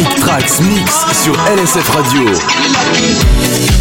Night Tracks Mix sur LSF Radio.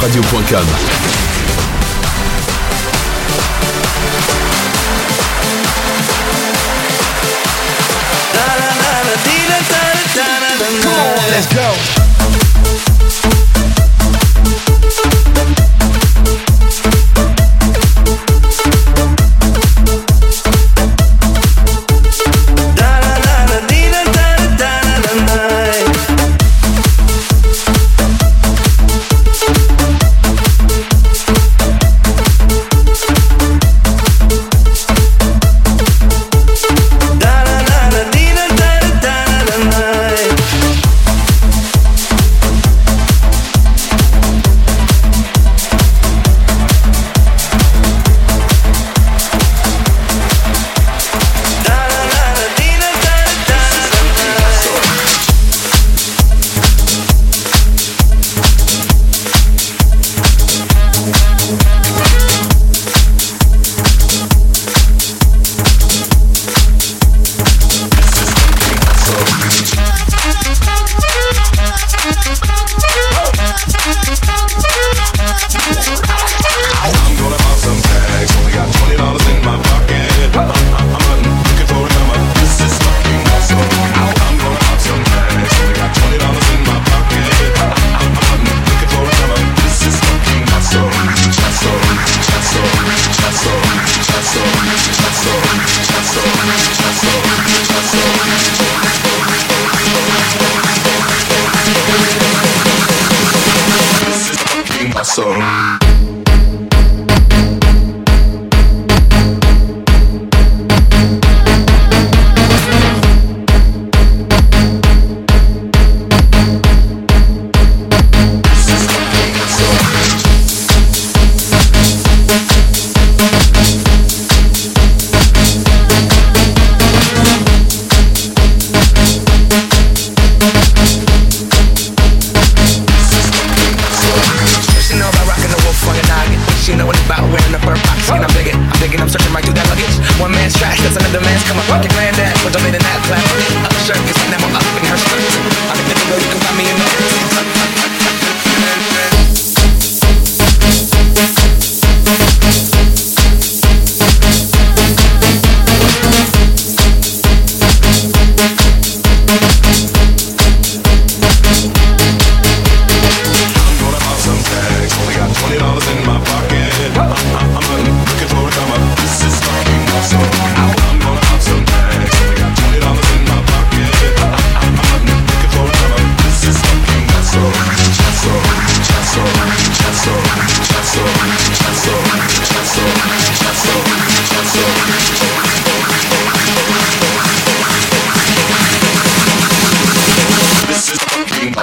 lsfradio.com.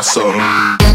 something. Mike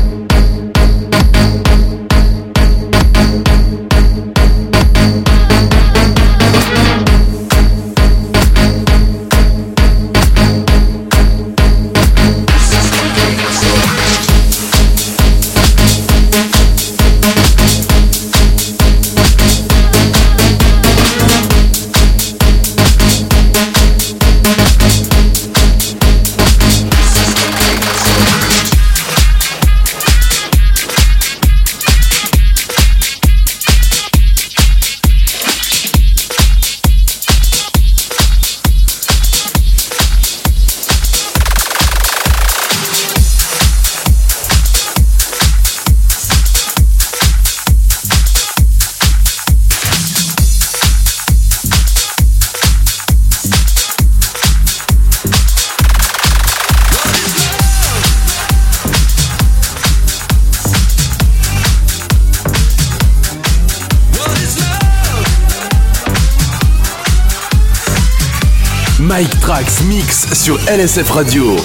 sur LSF Radio.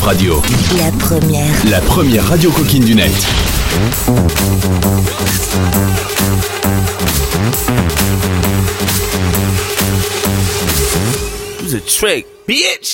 Radio. La première. La première radio coquine du net. Was a trick, bitch.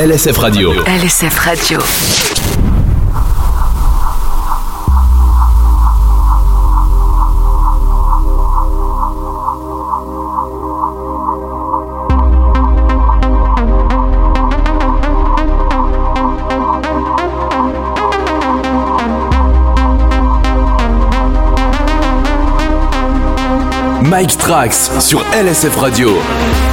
LSF Radio. LSF Radio. Mike Trax sur LSF Radio.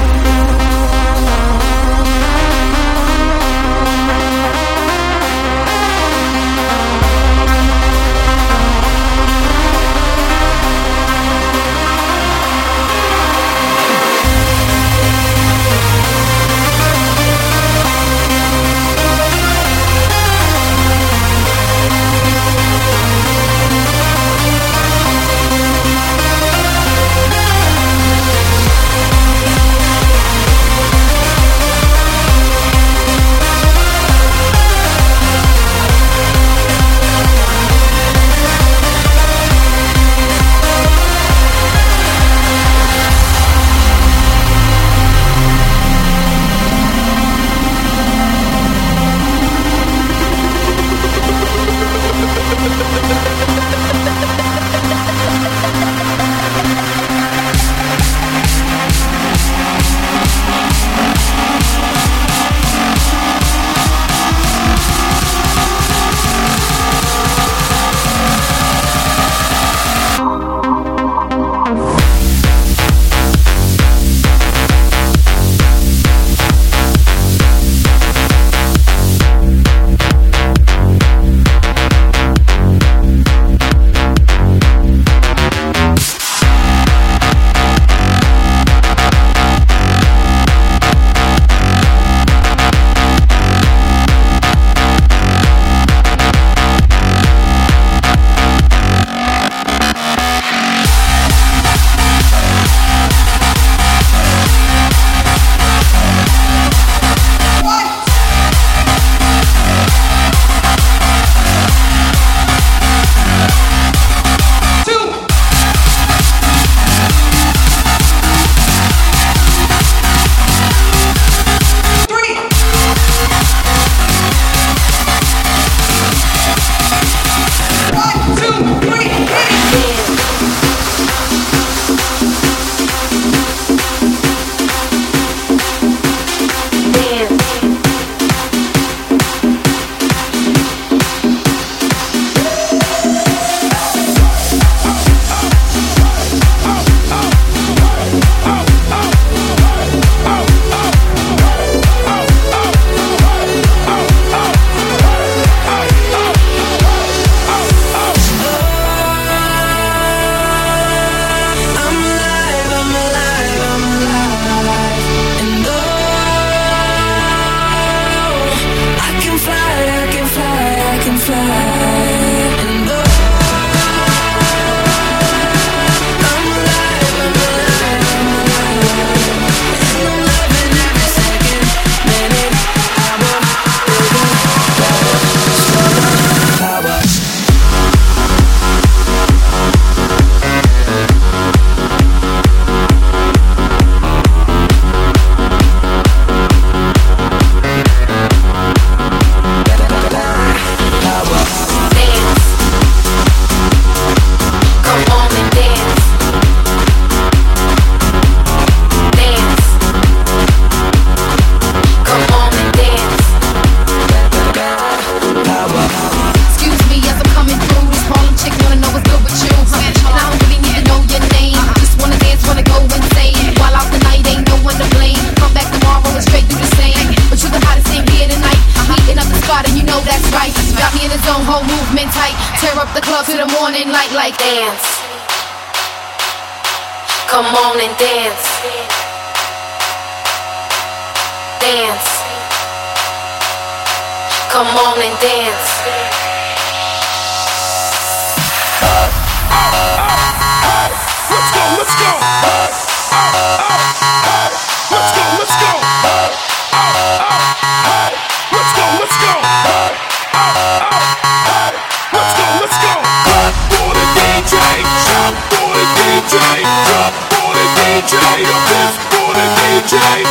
DJ, a for the DJ.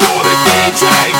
For the DJ,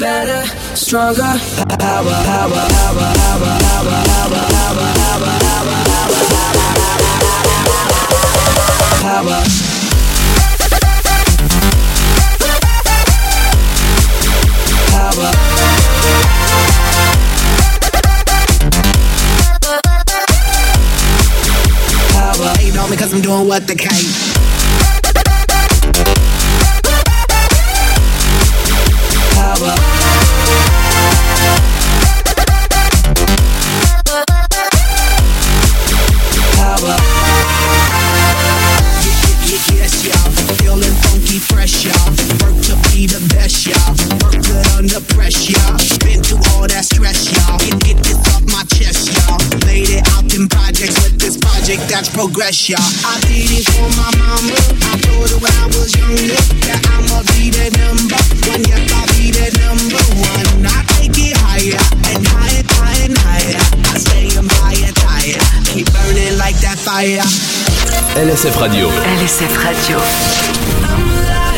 better, stronger. Power, power, power, power, power, power, power, power, power, power, power. Power. Power. Power. Power. Power. Power. Power. Progress, y'all. I did it for my mama. I told her when I was younger that I'ma be the number one. Yep, I'll be the number one. I take it higher and higher, higher and higher. I say I'm higher, tired. Keep burning like that fire. LSF Radio. LSF Radio.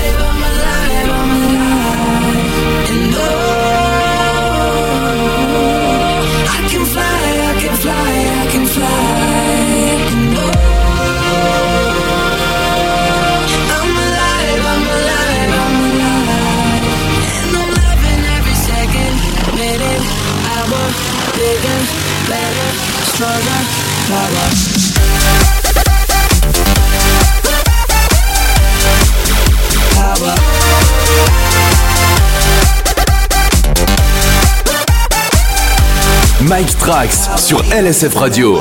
Mike Trax sur LSF Radio.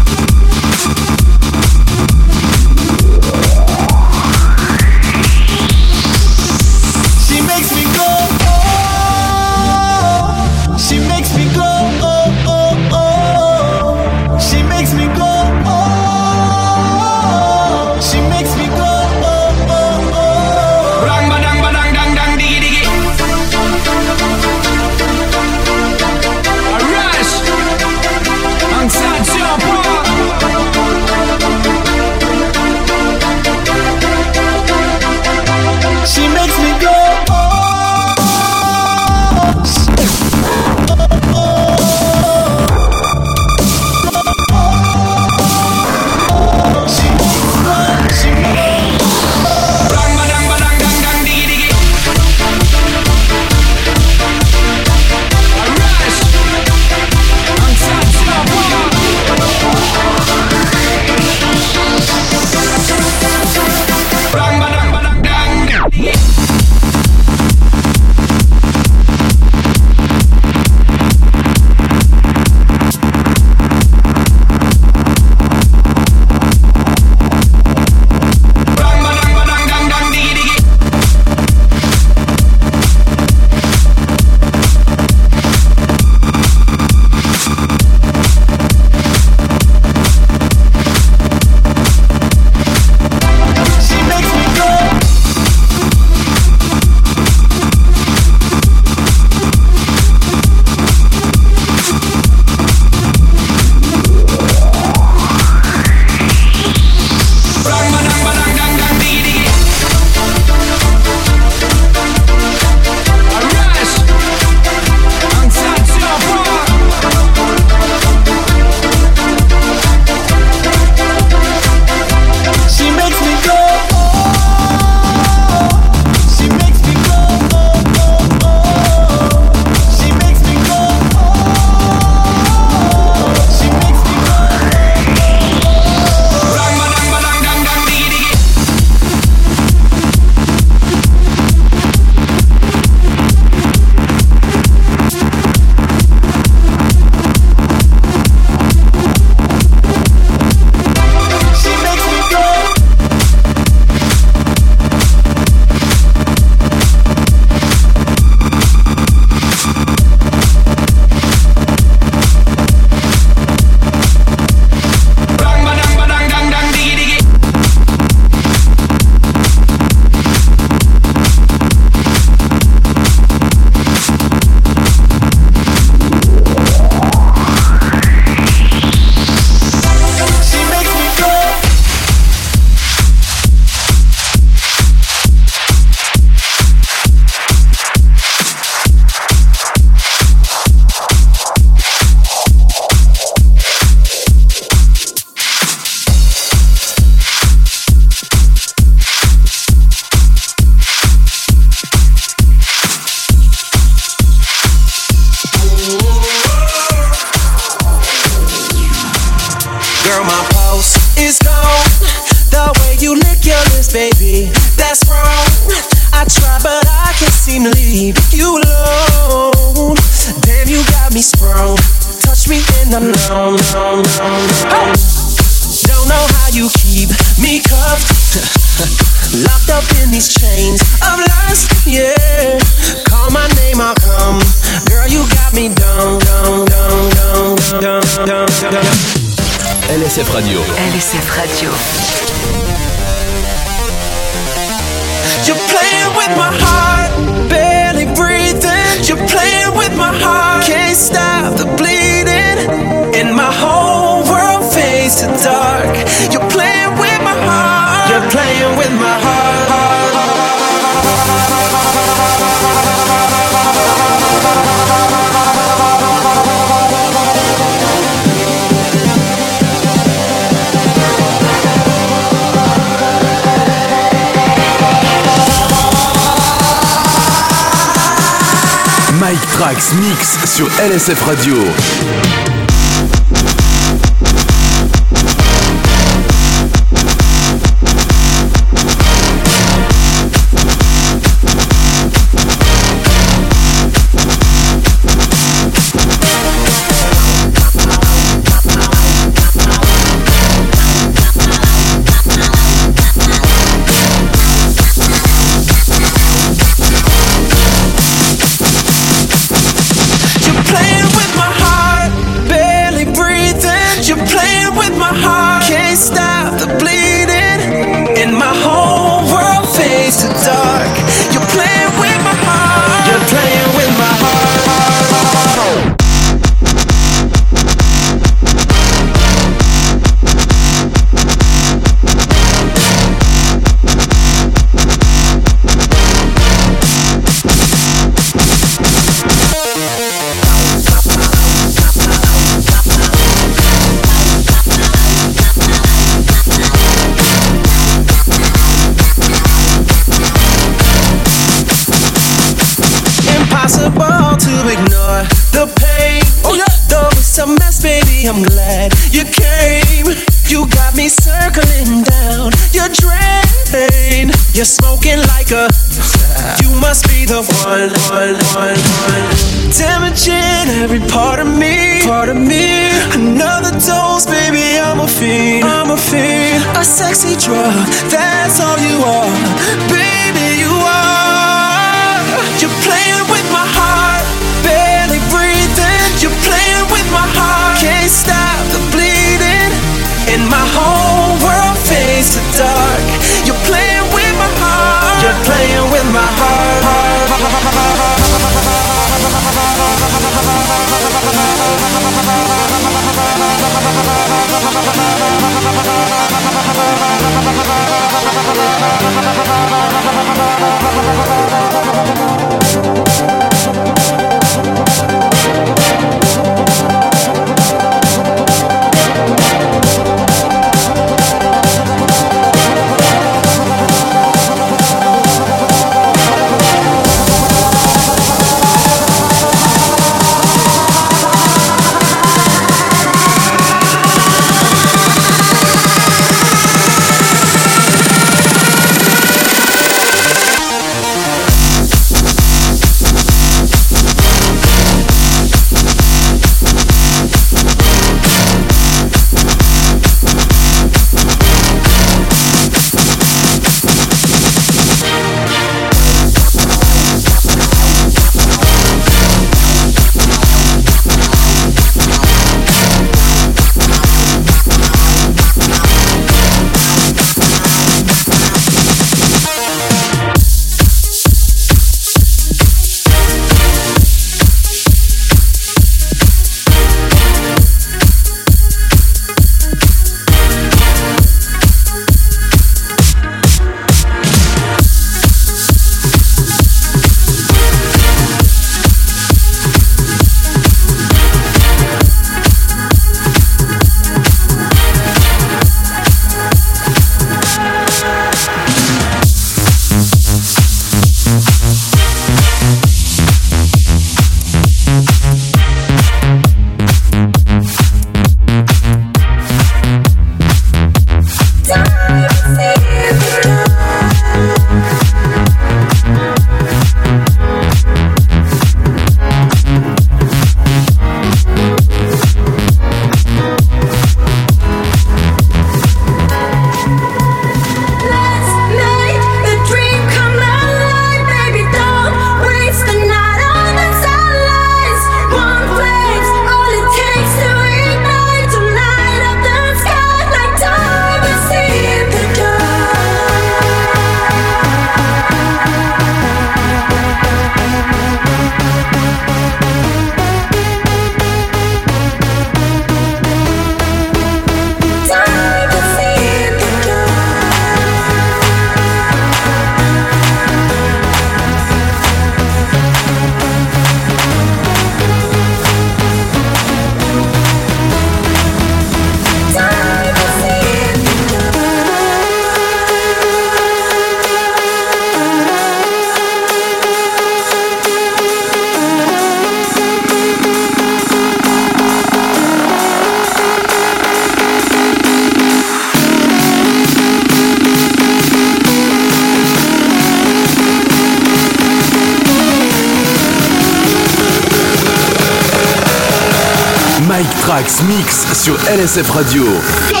LSF Radio.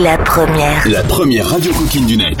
La première. la première radio coquine du net.